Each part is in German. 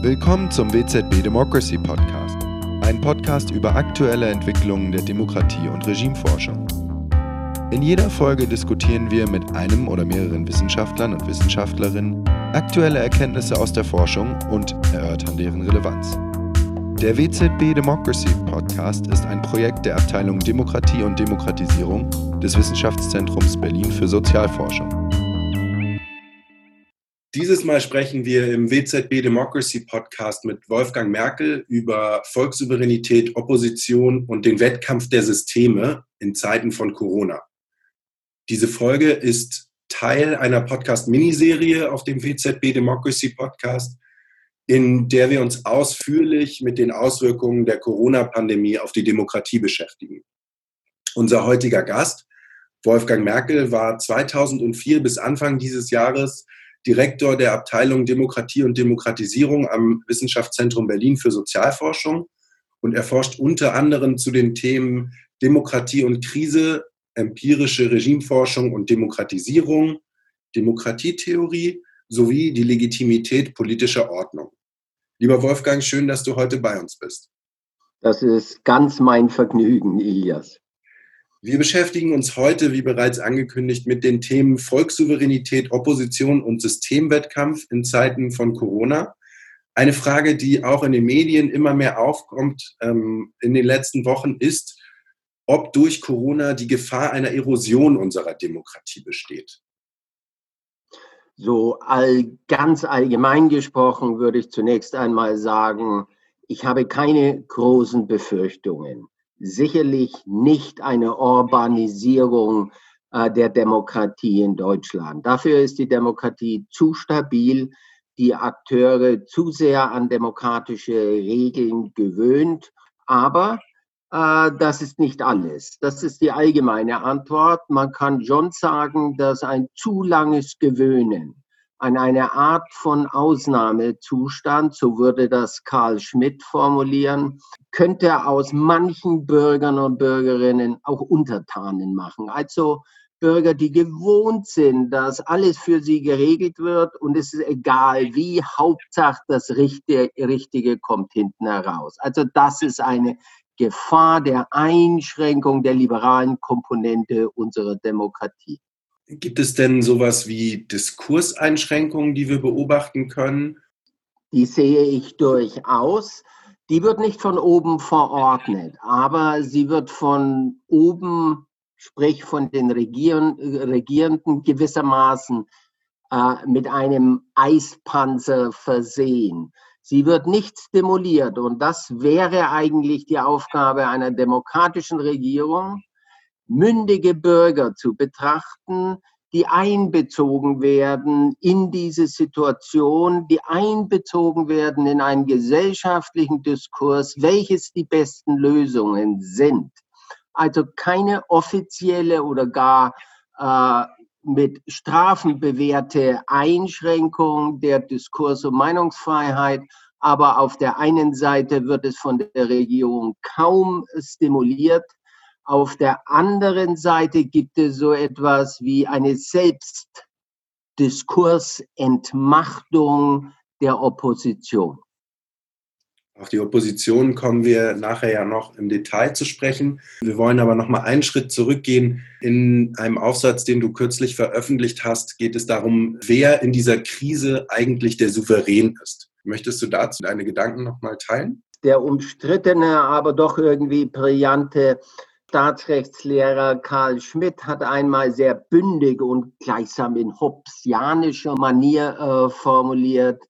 Willkommen zum WZB Democracy Podcast, ein Podcast über aktuelle Entwicklungen der Demokratie- und Regimeforschung. In jeder Folge diskutieren wir mit einem oder mehreren Wissenschaftlern und Wissenschaftlerinnen aktuelle Erkenntnisse aus der Forschung und erörtern deren Relevanz. Der WZB Democracy Podcast ist ein Projekt der Abteilung Demokratie und Demokratisierung des Wissenschaftszentrums Berlin für Sozialforschung. Dieses Mal sprechen wir im WZB Democracy Podcast mit Wolfgang Merkel über Volkssouveränität, Opposition und den Wettkampf der Systeme in Zeiten von Corona. Diese Folge ist Teil einer Podcast-Miniserie auf dem WZB Democracy Podcast, in der wir uns ausführlich mit den Auswirkungen der Corona-Pandemie auf die Demokratie beschäftigen. Unser heutiger Gast, Wolfgang Merkel, war 2004 bis Anfang dieses Jahres Direktor der Abteilung Demokratie und Demokratisierung am Wissenschaftszentrum Berlin für Sozialforschung und er forscht unter anderem zu den Themen Demokratie und Krise, empirische Regimeforschung und Demokratisierung, Demokratietheorie sowie die Legitimität politischer Ordnung. Lieber Wolfgang, schön, dass du heute bei uns bist. Das ist ganz mein Vergnügen, Ilias. Wir beschäftigen uns heute, wie bereits angekündigt, mit den Themen Volkssouveränität, Opposition und Systemwettkampf in Zeiten von Corona. Eine Frage, die auch in den Medien immer mehr aufkommt ähm, in den letzten Wochen, ist, ob durch Corona die Gefahr einer Erosion unserer Demokratie besteht. So all, ganz allgemein gesprochen würde ich zunächst einmal sagen, ich habe keine großen Befürchtungen sicherlich nicht eine Urbanisierung äh, der Demokratie in Deutschland. Dafür ist die Demokratie zu stabil, die Akteure zu sehr an demokratische Regeln gewöhnt. Aber äh, das ist nicht alles. Das ist die allgemeine Antwort. Man kann schon sagen, dass ein zu langes Gewöhnen an eine Art von Ausnahmezustand, so würde das Karl Schmidt formulieren, könnte aus manchen Bürgern und Bürgerinnen auch Untertanen machen. Also Bürger, die gewohnt sind, dass alles für sie geregelt wird und es ist egal wie, Hauptsache das Richtige, Richtige kommt hinten heraus. Also das ist eine Gefahr der Einschränkung der liberalen Komponente unserer Demokratie. Gibt es denn sowas wie Diskurseinschränkungen, die wir beobachten können? Die sehe ich durchaus. Die wird nicht von oben verordnet, aber sie wird von oben, sprich von den Regieren, Regierenden gewissermaßen äh, mit einem Eispanzer versehen. Sie wird nicht stimuliert und das wäre eigentlich die Aufgabe einer demokratischen Regierung, mündige Bürger zu betrachten, die einbezogen werden in diese Situation, die einbezogen werden in einen gesellschaftlichen Diskurs, welches die besten Lösungen sind. Also keine offizielle oder gar äh, mit Strafen bewährte Einschränkung der Diskurs- und Meinungsfreiheit, aber auf der einen Seite wird es von der Regierung kaum stimuliert, auf der anderen Seite gibt es so etwas wie eine Selbstdiskursentmachtung der Opposition. Auf die Opposition kommen wir nachher ja noch im Detail zu sprechen. Wir wollen aber noch mal einen Schritt zurückgehen. In einem Aufsatz, den du kürzlich veröffentlicht hast, geht es darum, wer in dieser Krise eigentlich der Souverän ist. Möchtest du dazu deine Gedanken noch mal teilen? Der umstrittene, aber doch irgendwie brillante Staatsrechtslehrer Karl Schmidt hat einmal sehr bündig und gleichsam in hobbesianischer Manier äh, formuliert,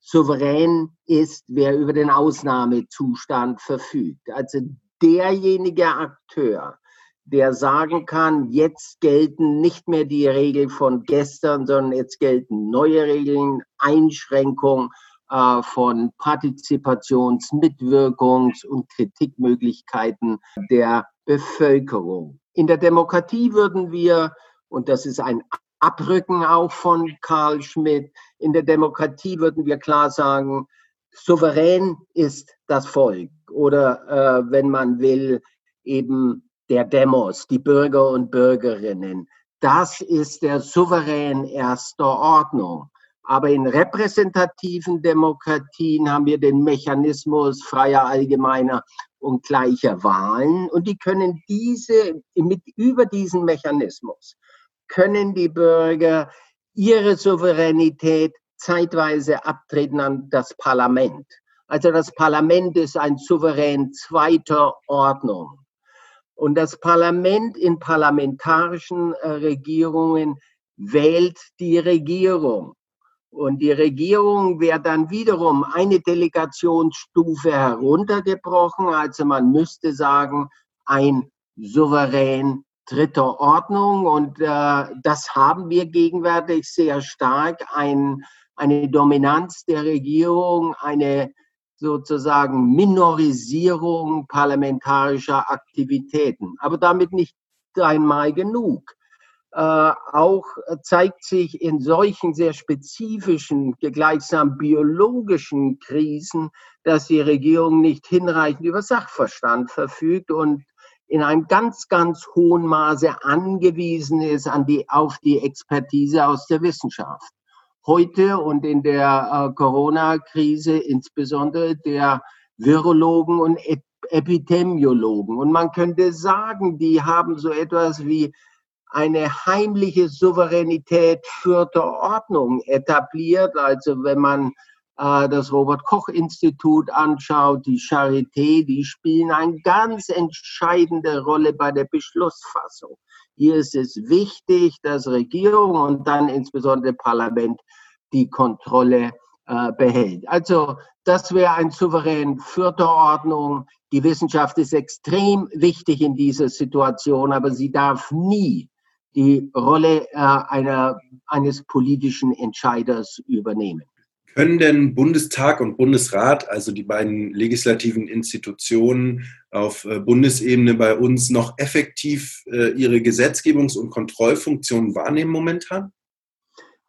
souverän ist, wer über den Ausnahmezustand verfügt. Also derjenige Akteur, der sagen kann, jetzt gelten nicht mehr die Regeln von gestern, sondern jetzt gelten neue Regeln, Einschränkungen äh, von Partizipations-, Mitwirkungs- und Kritikmöglichkeiten der Bevölkerung. In der Demokratie würden wir, und das ist ein Abrücken auch von Karl Schmidt, in der Demokratie würden wir klar sagen, souverän ist das Volk oder äh, wenn man will, eben der Demos, die Bürger und Bürgerinnen. Das ist der Souverän erster Ordnung. Aber in repräsentativen Demokratien haben wir den Mechanismus freier, allgemeiner und gleicher Wahlen. Und die können diese, mit, über diesen Mechanismus können die Bürger ihre Souveränität zeitweise abtreten an das Parlament. Also das Parlament ist ein Souverän zweiter Ordnung. Und das Parlament in parlamentarischen äh, Regierungen wählt die Regierung. Und die Regierung wird dann wiederum eine Delegationsstufe heruntergebrochen. Also man müsste sagen, ein Souverän dritter Ordnung. Und äh, das haben wir gegenwärtig sehr stark. Ein, eine Dominanz der Regierung, eine sozusagen Minorisierung parlamentarischer Aktivitäten. Aber damit nicht einmal genug. Äh, auch zeigt sich in solchen sehr spezifischen, gleichsam biologischen Krisen, dass die Regierung nicht hinreichend über Sachverstand verfügt und in einem ganz, ganz hohen Maße angewiesen ist an die, auf die Expertise aus der Wissenschaft. Heute und in der äh, Corona-Krise insbesondere der Virologen und Epidemiologen. Und man könnte sagen, die haben so etwas wie eine heimliche Souveränität vierter Ordnung etabliert. Also wenn man äh, das Robert Koch Institut anschaut, die Charité, die spielen eine ganz entscheidende Rolle bei der Beschlussfassung. Hier ist es wichtig, dass Regierung und dann insbesondere Parlament die Kontrolle äh, behält. Also das wäre ein souverän vierter Ordnung. Die Wissenschaft ist extrem wichtig in dieser Situation, aber sie darf nie die Rolle äh, einer, eines politischen Entscheiders übernehmen. Können denn Bundestag und Bundesrat, also die beiden legislativen Institutionen auf äh, Bundesebene bei uns, noch effektiv äh, ihre Gesetzgebungs- und Kontrollfunktionen wahrnehmen momentan?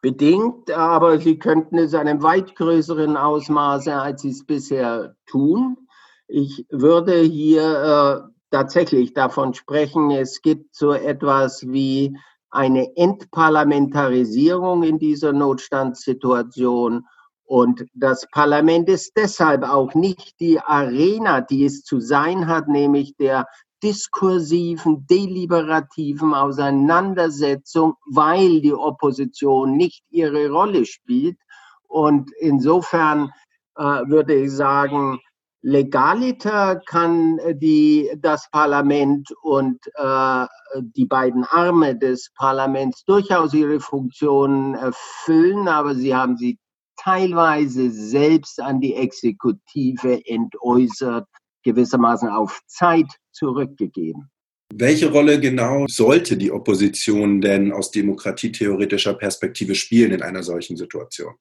Bedingt, aber sie könnten es in einem weit größeren Ausmaße, als sie es bisher tun. Ich würde hier äh, tatsächlich davon sprechen, es gibt so etwas wie eine Entparlamentarisierung in dieser Notstandssituation und das Parlament ist deshalb auch nicht die Arena, die es zu sein hat, nämlich der diskursiven, deliberativen Auseinandersetzung, weil die Opposition nicht ihre Rolle spielt. Und insofern äh, würde ich sagen, legaliter kann die, das Parlament und äh, die beiden Arme des Parlaments durchaus ihre Funktionen erfüllen, aber sie haben sie teilweise selbst an die Exekutive entäußert, gewissermaßen auf Zeit zurückgegeben. Welche Rolle genau sollte die Opposition denn aus demokratietheoretischer Perspektive spielen in einer solchen Situation?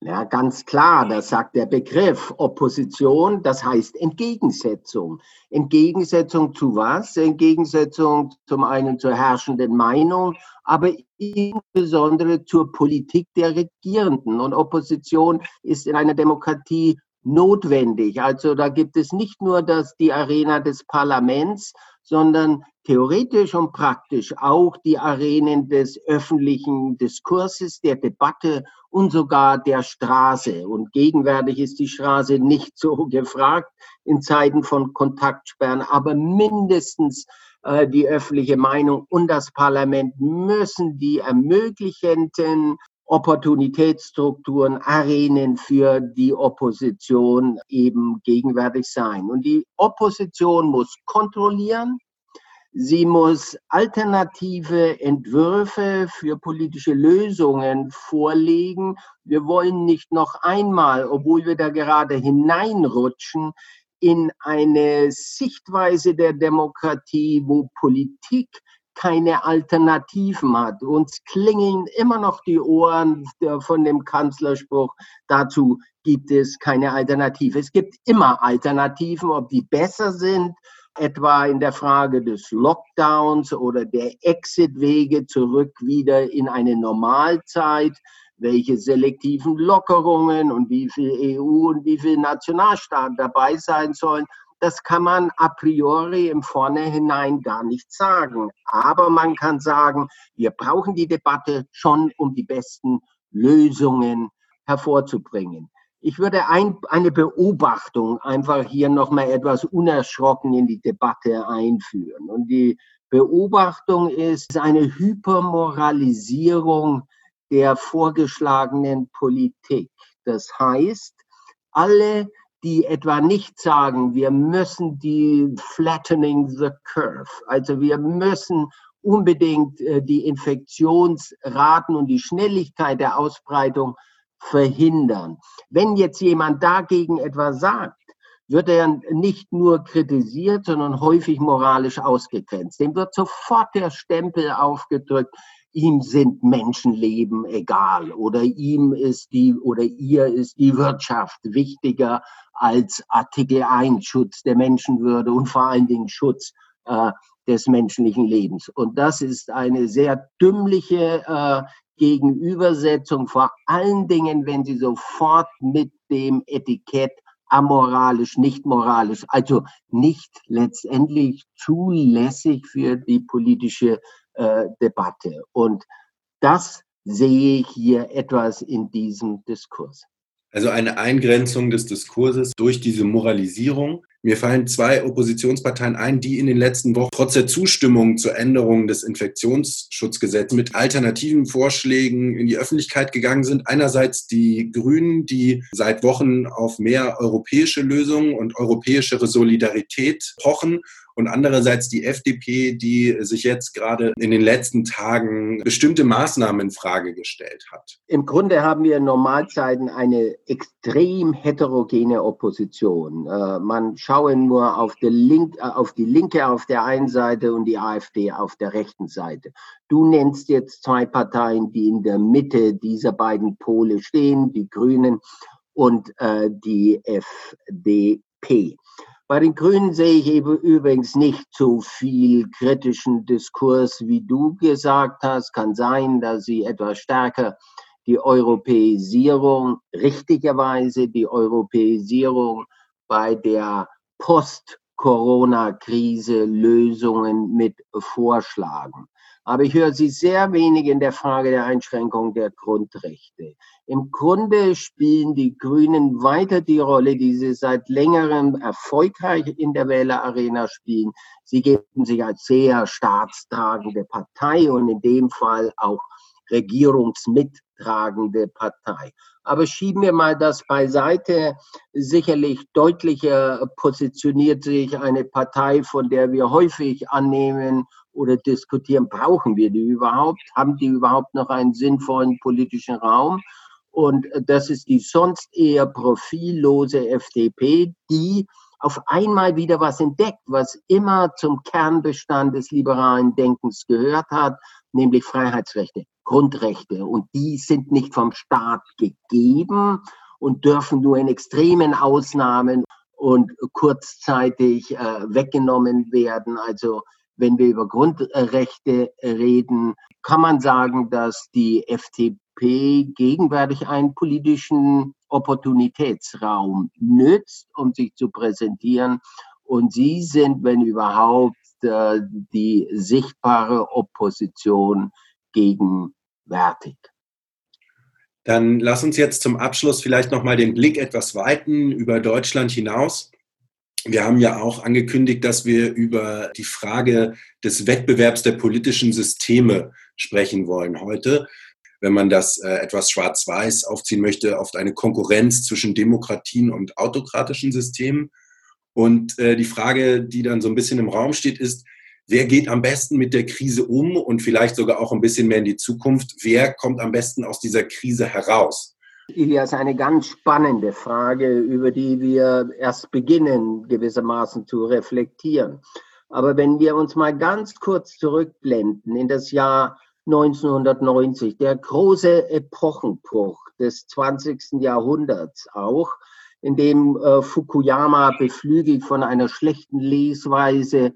Ja, ganz klar, das sagt der Begriff Opposition, das heißt Entgegensetzung. Entgegensetzung zu was? Entgegensetzung zum einen zur herrschenden Meinung, aber insbesondere zur Politik der Regierenden. Und Opposition ist in einer Demokratie notwendig. Also da gibt es nicht nur das, die Arena des Parlaments, sondern theoretisch und praktisch auch die Arenen des öffentlichen Diskurses, der Debatte und sogar der Straße. Und gegenwärtig ist die Straße nicht so gefragt in Zeiten von Kontaktsperren, aber mindestens äh, die öffentliche Meinung und das Parlament müssen die ermöglichenden Opportunitätsstrukturen, Arenen für die Opposition eben gegenwärtig sein. Und die Opposition muss kontrollieren, Sie muss alternative Entwürfe für politische Lösungen vorlegen. Wir wollen nicht noch einmal, obwohl wir da gerade hineinrutschen, in eine Sichtweise der Demokratie, wo Politik keine Alternativen hat. Uns klingeln immer noch die Ohren von dem Kanzlerspruch, dazu gibt es keine Alternative. Es gibt immer Alternativen, ob die besser sind, etwa in der Frage des Lockdowns oder der Exitwege zurück wieder in eine Normalzeit, welche selektiven Lockerungen und wie viel EU und wie viel Nationalstaaten dabei sein sollen das kann man a priori im Vornherein gar nicht sagen. Aber man kann sagen, wir brauchen die Debatte schon, um die besten Lösungen hervorzubringen. Ich würde ein, eine Beobachtung einfach hier nochmal etwas unerschrocken in die Debatte einführen. Und die Beobachtung ist eine Hypermoralisierung der vorgeschlagenen Politik. Das heißt, alle, die etwa nicht sagen, wir müssen die flattening the curve, also wir müssen unbedingt äh, die Infektionsraten und die Schnelligkeit der Ausbreitung verhindern. Wenn jetzt jemand dagegen etwas sagt, wird er nicht nur kritisiert, sondern häufig moralisch ausgegrenzt. Dem wird sofort der Stempel aufgedrückt, ihm sind Menschenleben egal oder ihm ist die oder ihr ist die Wirtschaft wichtiger als Artikel 1 Schutz der Menschenwürde und vor allen Dingen Schutz äh, des menschlichen Lebens. Und das ist eine sehr dümmliche äh, Gegenübersetzung, vor allen Dingen, wenn sie sofort mit dem Etikett amoralisch, nicht moralisch, also nicht letztendlich zulässig für die politische äh, Debatte. Und das sehe ich hier etwas in diesem Diskurs. Also eine Eingrenzung des Diskurses durch diese Moralisierung. Mir fallen zwei Oppositionsparteien ein, die in den letzten Wochen trotz der Zustimmung zur Änderung des Infektionsschutzgesetzes mit alternativen Vorschlägen in die Öffentlichkeit gegangen sind. Einerseits die Grünen, die seit Wochen auf mehr europäische Lösungen und europäischere Solidarität pochen und andererseits die FDP, die sich jetzt gerade in den letzten Tagen bestimmte Maßnahmen in Frage gestellt hat. Im Grunde haben wir in Normalzeiten eine extrem heterogene Opposition. Äh, man schaue nur auf die, Link, äh, auf die Linke auf der einen Seite und die AfD auf der rechten Seite. Du nennst jetzt zwei Parteien, die in der Mitte dieser beiden Pole stehen, die Grünen und äh, die FDP. Bei den Grünen sehe ich eben übrigens nicht so viel kritischen Diskurs, wie du gesagt hast. Kann sein, dass sie etwas stärker die Europäisierung, richtigerweise die Europäisierung bei der Post-Corona-Krise Lösungen mit vorschlagen. Aber ich höre Sie sehr wenig in der Frage der Einschränkung der Grundrechte. Im Grunde spielen die Grünen weiter die Rolle, die sie seit längerem erfolgreich in der Wählerarena spielen. Sie geben sich als sehr staatstragende Partei und in dem Fall auch regierungsmittragende Partei. Aber schieben wir mal das beiseite. Sicherlich deutlicher positioniert sich eine Partei, von der wir häufig annehmen oder diskutieren, brauchen wir die überhaupt? Haben die überhaupt noch einen sinnvollen politischen Raum? Und das ist die sonst eher profillose FDP, die auf einmal wieder was entdeckt, was immer zum Kernbestand des liberalen Denkens gehört hat, nämlich Freiheitsrechte, Grundrechte. Und die sind nicht vom Staat gegeben und dürfen nur in extremen Ausnahmen und kurzzeitig äh, weggenommen werden. Also wenn wir über Grundrechte reden, kann man sagen, dass die FDP gegenwärtig einen politischen Opportunitätsraum nützt, um sich zu präsentieren. Und sie sind, wenn überhaupt, äh, die sichtbare Opposition gegenwärtig. Dann lass uns jetzt zum Abschluss vielleicht noch mal den Blick etwas weiten über Deutschland hinaus. Wir haben ja auch angekündigt, dass wir über die Frage des Wettbewerbs der politischen Systeme sprechen wollen heute wenn man das äh, etwas schwarz-weiß aufziehen möchte, oft eine Konkurrenz zwischen Demokratien und autokratischen Systemen. Und äh, die Frage, die dann so ein bisschen im Raum steht, ist, wer geht am besten mit der Krise um und vielleicht sogar auch ein bisschen mehr in die Zukunft? Wer kommt am besten aus dieser Krise heraus? Ilias, eine ganz spannende Frage, über die wir erst beginnen, gewissermaßen zu reflektieren. Aber wenn wir uns mal ganz kurz zurückblenden in das Jahr 1990, der große Epochenbruch des 20. Jahrhunderts auch, in dem äh, Fukuyama beflügelt von einer schlechten Lesweise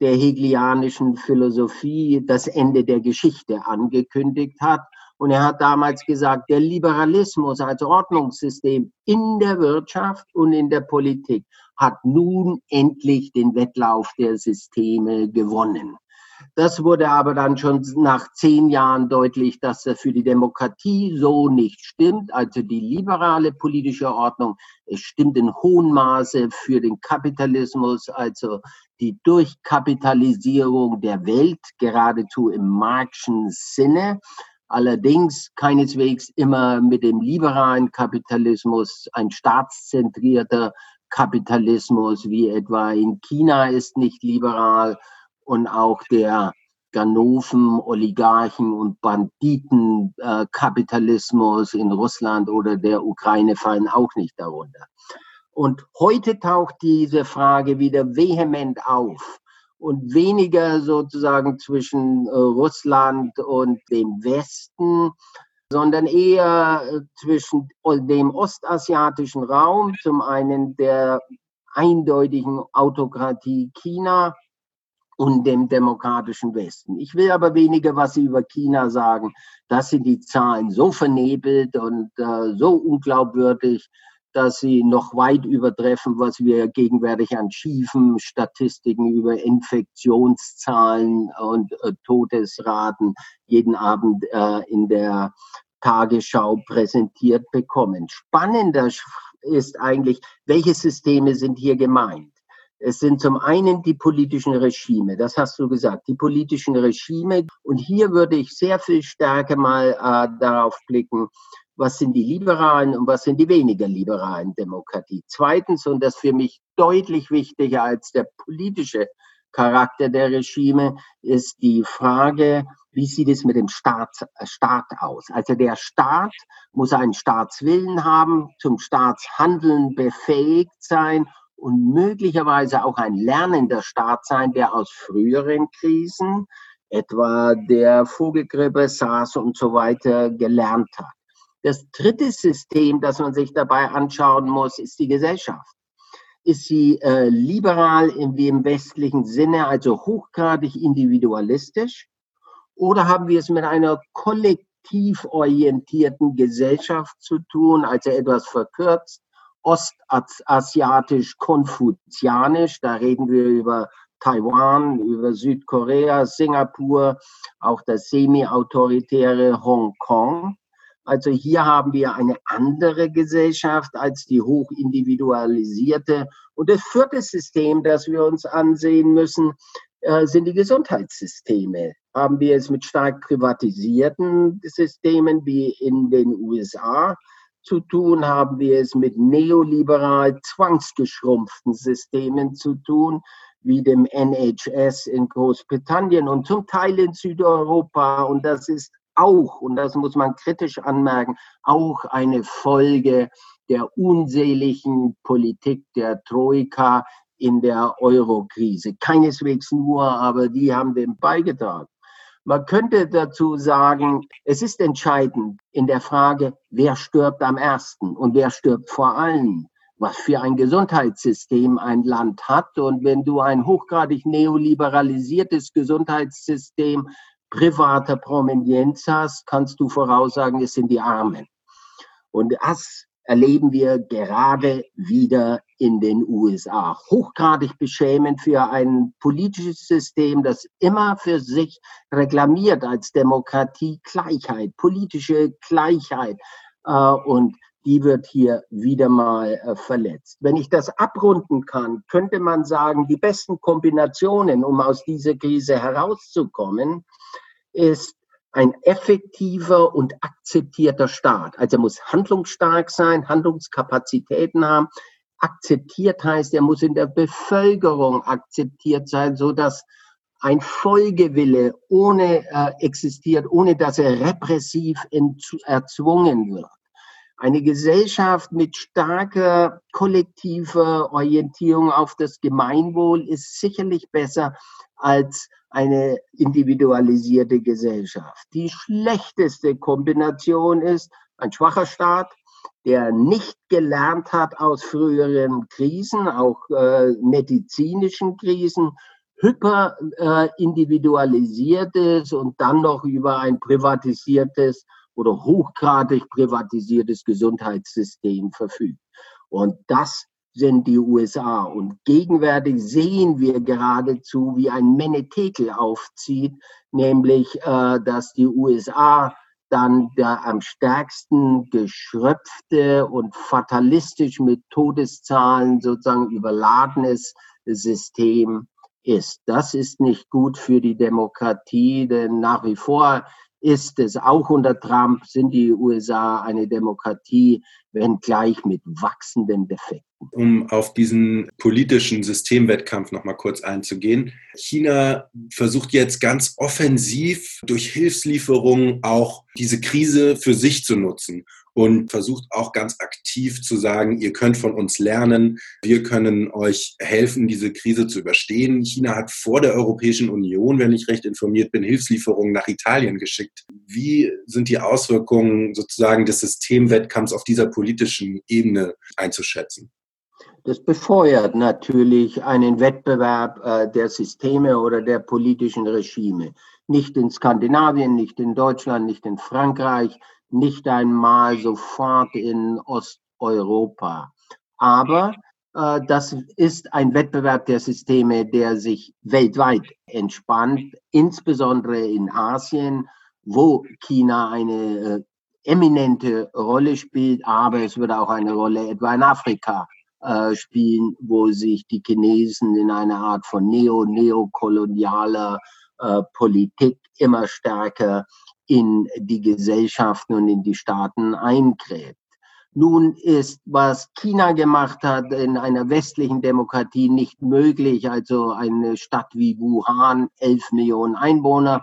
der hegelianischen Philosophie das Ende der Geschichte angekündigt hat. Und er hat damals gesagt, der Liberalismus als Ordnungssystem in der Wirtschaft und in der Politik hat nun endlich den Wettlauf der Systeme gewonnen. Das wurde aber dann schon nach zehn Jahren deutlich, dass das für die Demokratie so nicht stimmt. Also die liberale politische Ordnung, es stimmt in hohem Maße für den Kapitalismus, also die Durchkapitalisierung der Welt, geradezu im marxischen Sinne. Allerdings keineswegs immer mit dem liberalen Kapitalismus, ein staatszentrierter Kapitalismus wie etwa in China ist nicht liberal und auch der Ganoven, Oligarchen und Banditenkapitalismus äh, in Russland oder der Ukraine fallen auch nicht darunter. Und heute taucht diese Frage wieder vehement auf und weniger sozusagen zwischen äh, Russland und dem Westen, sondern eher äh, zwischen dem ostasiatischen Raum, zum einen der eindeutigen Autokratie China und dem demokratischen Westen. Ich will aber weniger was über China sagen. Das sind die Zahlen so vernebelt und äh, so unglaubwürdig, dass sie noch weit übertreffen, was wir gegenwärtig an schiefen Statistiken über Infektionszahlen und äh, Todesraten jeden Abend äh, in der Tagesschau präsentiert bekommen. Spannender ist eigentlich, welche Systeme sind hier gemeint? Es sind zum einen die politischen Regime, das hast du gesagt, die politischen Regime. Und hier würde ich sehr viel stärker mal äh, darauf blicken, was sind die liberalen und was sind die weniger liberalen Demokratie. Zweitens, und das für mich deutlich wichtiger als der politische Charakter der Regime, ist die Frage, wie sieht es mit dem Staat, äh, Staat aus? Also der Staat muss einen Staatswillen haben, zum Staatshandeln befähigt sein und möglicherweise auch ein lernender Staat sein, der aus früheren Krisen, etwa der Vogelgrippe, SARS und so weiter, gelernt hat. Das dritte System, das man sich dabei anschauen muss, ist die Gesellschaft. Ist sie äh, liberal in dem westlichen Sinne, also hochgradig individualistisch? Oder haben wir es mit einer kollektiv orientierten Gesellschaft zu tun, also etwas verkürzt, ostasiatisch konfuzianisch. Da reden wir über Taiwan, über Südkorea, Singapur, auch das semi-autoritäre Hongkong. Also hier haben wir eine andere Gesellschaft als die hochindividualisierte. Und das vierte System, das wir uns ansehen müssen, äh, sind die Gesundheitssysteme. Haben wir es mit stark privatisierten Systemen wie in den USA zu tun, haben wir es mit neoliberal zwangsgeschrumpften Systemen zu tun, wie dem NHS in Großbritannien und zum Teil in Südeuropa. Und das ist auch, und das muss man kritisch anmerken, auch eine Folge der unseligen Politik der Troika in der Eurokrise. Keineswegs nur, aber die haben dem beigetragen. Man könnte dazu sagen, es ist entscheidend in der Frage, wer stirbt am ersten und wer stirbt vor allem, was für ein Gesundheitssystem ein Land hat. Und wenn du ein hochgradig neoliberalisiertes Gesundheitssystem privater Provenienz hast, kannst du voraussagen, es sind die Armen. Und das erleben wir gerade wieder in den USA. Hochgradig beschämend für ein politisches System, das immer für sich reklamiert als Demokratie Gleichheit, politische Gleichheit. Äh, und die wird hier wieder mal äh, verletzt. Wenn ich das abrunden kann, könnte man sagen, die besten Kombinationen, um aus dieser Krise herauszukommen, ist ein effektiver und akzeptierter Staat. Also er muss handlungsstark sein, Handlungskapazitäten haben. Akzeptiert heißt, er muss in der Bevölkerung akzeptiert sein, so dass ein Folgewille ohne äh, existiert, ohne dass er repressiv erzwungen wird. Eine Gesellschaft mit starker kollektiver Orientierung auf das Gemeinwohl ist sicherlich besser als eine individualisierte Gesellschaft. Die schlechteste Kombination ist ein schwacher Staat, der nicht gelernt hat aus früheren Krisen, auch äh, medizinischen Krisen, hyper äh, individualisiertes und dann noch über ein privatisiertes oder hochgradig privatisiertes Gesundheitssystem verfügt. Und das sind die USA. Und gegenwärtig sehen wir geradezu, wie ein Menetekel aufzieht, nämlich, äh, dass die USA dann der am stärksten geschröpfte und fatalistisch mit Todeszahlen sozusagen überladenes System ist. Das ist nicht gut für die Demokratie, denn nach wie vor ist es auch unter Trump, sind die USA eine Demokratie, wenngleich mit wachsenden Defekten. Um auf diesen politischen Systemwettkampf nochmal kurz einzugehen. China versucht jetzt ganz offensiv durch Hilfslieferungen auch diese Krise für sich zu nutzen und versucht auch ganz aktiv zu sagen, ihr könnt von uns lernen, wir können euch helfen, diese Krise zu überstehen. China hat vor der Europäischen Union, wenn ich recht informiert bin, Hilfslieferungen nach Italien geschickt. Wie sind die Auswirkungen sozusagen des Systemwettkampfs auf dieser politischen Ebene einzuschätzen? Das befeuert natürlich einen Wettbewerb äh, der Systeme oder der politischen Regime. Nicht in Skandinavien, nicht in Deutschland, nicht in Frankreich, nicht einmal sofort in Osteuropa. Aber äh, das ist ein Wettbewerb der Systeme, der sich weltweit entspannt, insbesondere in Asien, wo China eine äh, eminente Rolle spielt, aber es wird auch eine Rolle etwa in Afrika äh, spielen, wo sich die Chinesen in einer Art von neo-neokolonialer äh, Politik immer stärker in die Gesellschaften und in die Staaten eingräbt. Nun ist, was China gemacht hat in einer westlichen Demokratie nicht möglich. Also eine Stadt wie Wuhan, elf Millionen Einwohner,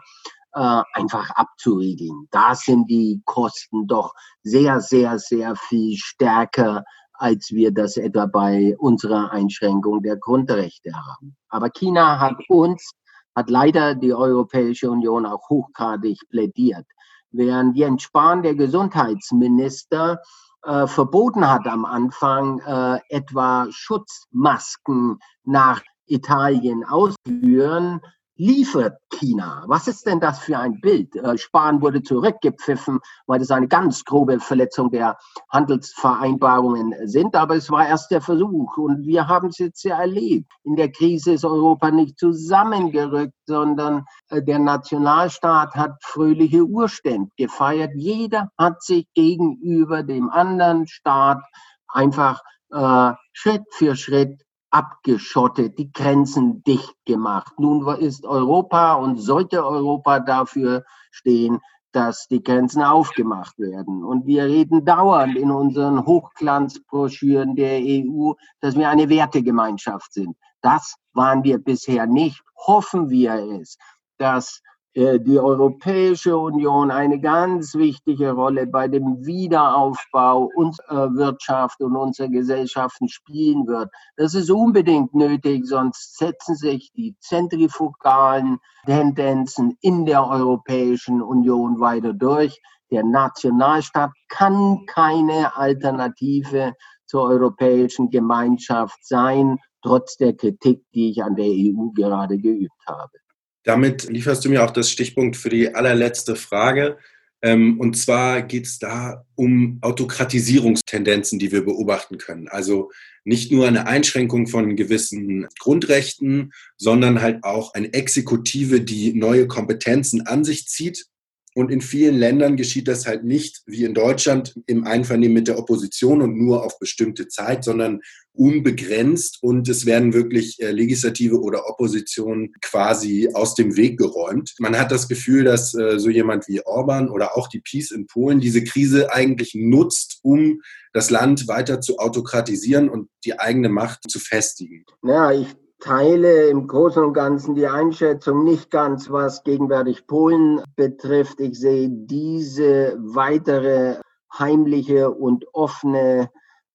äh, einfach abzuriegeln. Da sind die Kosten doch sehr, sehr, sehr viel stärker, als wir das etwa bei unserer Einschränkung der Grundrechte haben. Aber China hat uns hat leider die Europäische Union auch hochgradig plädiert. Während Jens Spahn, der Gesundheitsminister, äh, verboten hat am Anfang, äh, etwa Schutzmasken nach Italien ausführen, liefert China? Was ist denn das für ein Bild? Äh, Spahn wurde zurückgepfiffen, weil das eine ganz grobe Verletzung der Handelsvereinbarungen sind. Aber es war erst der Versuch. Und wir haben es jetzt ja erlebt. In der Krise ist Europa nicht zusammengerückt, sondern äh, der Nationalstaat hat fröhliche Urstände gefeiert. Jeder hat sich gegenüber dem anderen Staat einfach äh, Schritt für Schritt abgeschottet, die Grenzen dicht gemacht. Nun ist Europa und sollte Europa dafür stehen, dass die Grenzen aufgemacht werden. Und wir reden dauernd in unseren Hochglanzbroschüren der EU, dass wir eine Wertegemeinschaft sind. Das waren wir bisher nicht. Hoffen wir es, dass die Europäische Union eine ganz wichtige Rolle bei dem Wiederaufbau unserer Wirtschaft und unserer Gesellschaften spielen wird. Das ist unbedingt nötig, sonst setzen sich die zentrifugalen Tendenzen in der Europäischen Union weiter durch. Der Nationalstaat kann keine Alternative zur europäischen Gemeinschaft sein, trotz der Kritik, die ich an der EU gerade geübt habe. Damit lieferst du mir auch das Stichpunkt für die allerletzte Frage. Ähm, und zwar geht es da um Autokratisierungstendenzen, die wir beobachten können. Also nicht nur eine Einschränkung von gewissen Grundrechten, sondern halt auch eine Exekutive, die neue Kompetenzen an sich zieht und in vielen Ländern geschieht das halt nicht wie in Deutschland im Einvernehmen mit der Opposition und nur auf bestimmte Zeit, sondern unbegrenzt und es werden wirklich äh, Legislative oder Opposition quasi aus dem Weg geräumt. Man hat das Gefühl, dass äh, so jemand wie Orban oder auch die Peace in Polen diese Krise eigentlich nutzt, um das Land weiter zu autokratisieren und die eigene Macht zu festigen. Ja, ich teile im Großen und Ganzen die Einschätzung nicht ganz, was gegenwärtig Polen betrifft. Ich sehe diese weitere heimliche und offene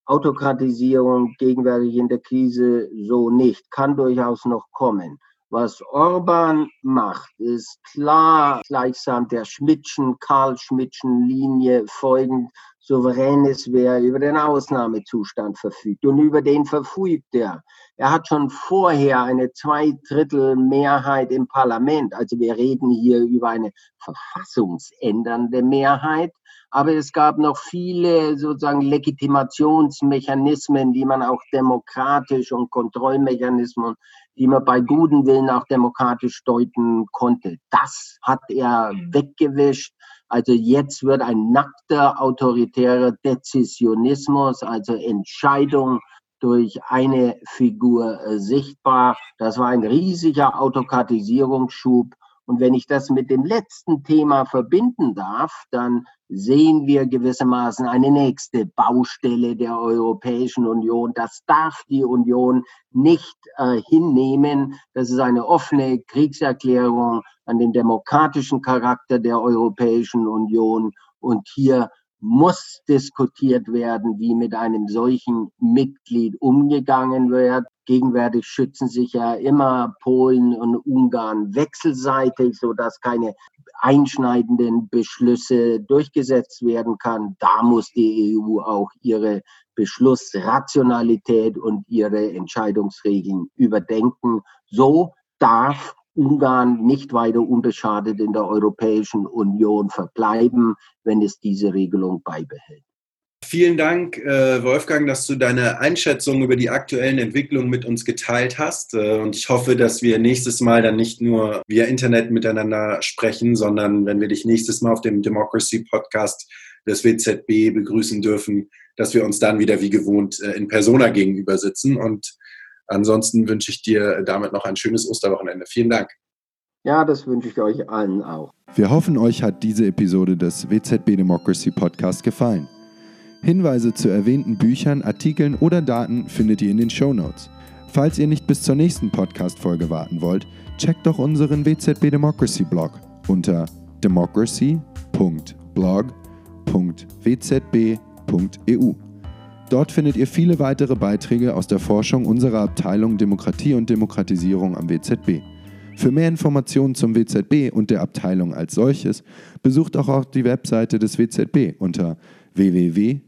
Autokratisierung gegenwärtig in der Krise so nicht, kann durchaus noch kommen. Was Orban macht, ist klar gleichsam der Schmidtschen, Karl Schmidtschen Linie folgend, souverän ist, wer über den Ausnahmezustand verfügt. Und über den verfügt er. Er hat schon vorher eine Zweidrittelmehrheit im Parlament. Also wir reden hier über eine verfassungsändernde Mehrheit. Aber es gab noch viele sozusagen Legitimationsmechanismen, die man auch demokratisch und Kontrollmechanismen, die man bei guten Willen auch demokratisch deuten konnte. Das hat er weggewischt. Also jetzt wird ein nackter autoritärer Dezisionismus, also Entscheidung durch eine Figur äh, sichtbar. Das war ein riesiger Autokratisierungsschub und wenn ich das mit dem letzten Thema verbinden darf, dann sehen wir gewissermaßen eine nächste Baustelle der Europäischen Union. Das darf die Union nicht äh, hinnehmen. Das ist eine offene Kriegserklärung an den demokratischen Charakter der Europäischen Union. Und hier muss diskutiert werden, wie mit einem solchen Mitglied umgegangen wird. Gegenwärtig schützen sich ja immer Polen und Ungarn wechselseitig, sodass keine einschneidenden Beschlüsse durchgesetzt werden kann. Da muss die EU auch ihre Beschlussrationalität und ihre Entscheidungsregeln überdenken. So darf Ungarn nicht weiter unbeschadet in der Europäischen Union verbleiben, wenn es diese Regelung beibehält. Vielen Dank, äh, Wolfgang, dass du deine Einschätzung über die aktuellen Entwicklungen mit uns geteilt hast. Äh, und ich hoffe, dass wir nächstes Mal dann nicht nur via Internet miteinander sprechen, sondern wenn wir dich nächstes Mal auf dem Democracy Podcast des WZB begrüßen dürfen, dass wir uns dann wieder wie gewohnt äh, in Persona gegenüber sitzen. Und Ansonsten wünsche ich dir damit noch ein schönes Osterwochenende. Vielen Dank. Ja, das wünsche ich euch allen auch. Wir hoffen, euch hat diese Episode des WZB Democracy Podcast gefallen. Hinweise zu erwähnten Büchern, Artikeln oder Daten findet ihr in den Show Notes. Falls ihr nicht bis zur nächsten Podcast-Folge warten wollt, checkt doch unseren WZB Democracy Blog unter democracy.blog.wzb.eu. Dort findet ihr viele weitere Beiträge aus der Forschung unserer Abteilung Demokratie und Demokratisierung am WZB. Für mehr Informationen zum WZB und der Abteilung als solches besucht auch die Webseite des WZB unter www.wzb.eu.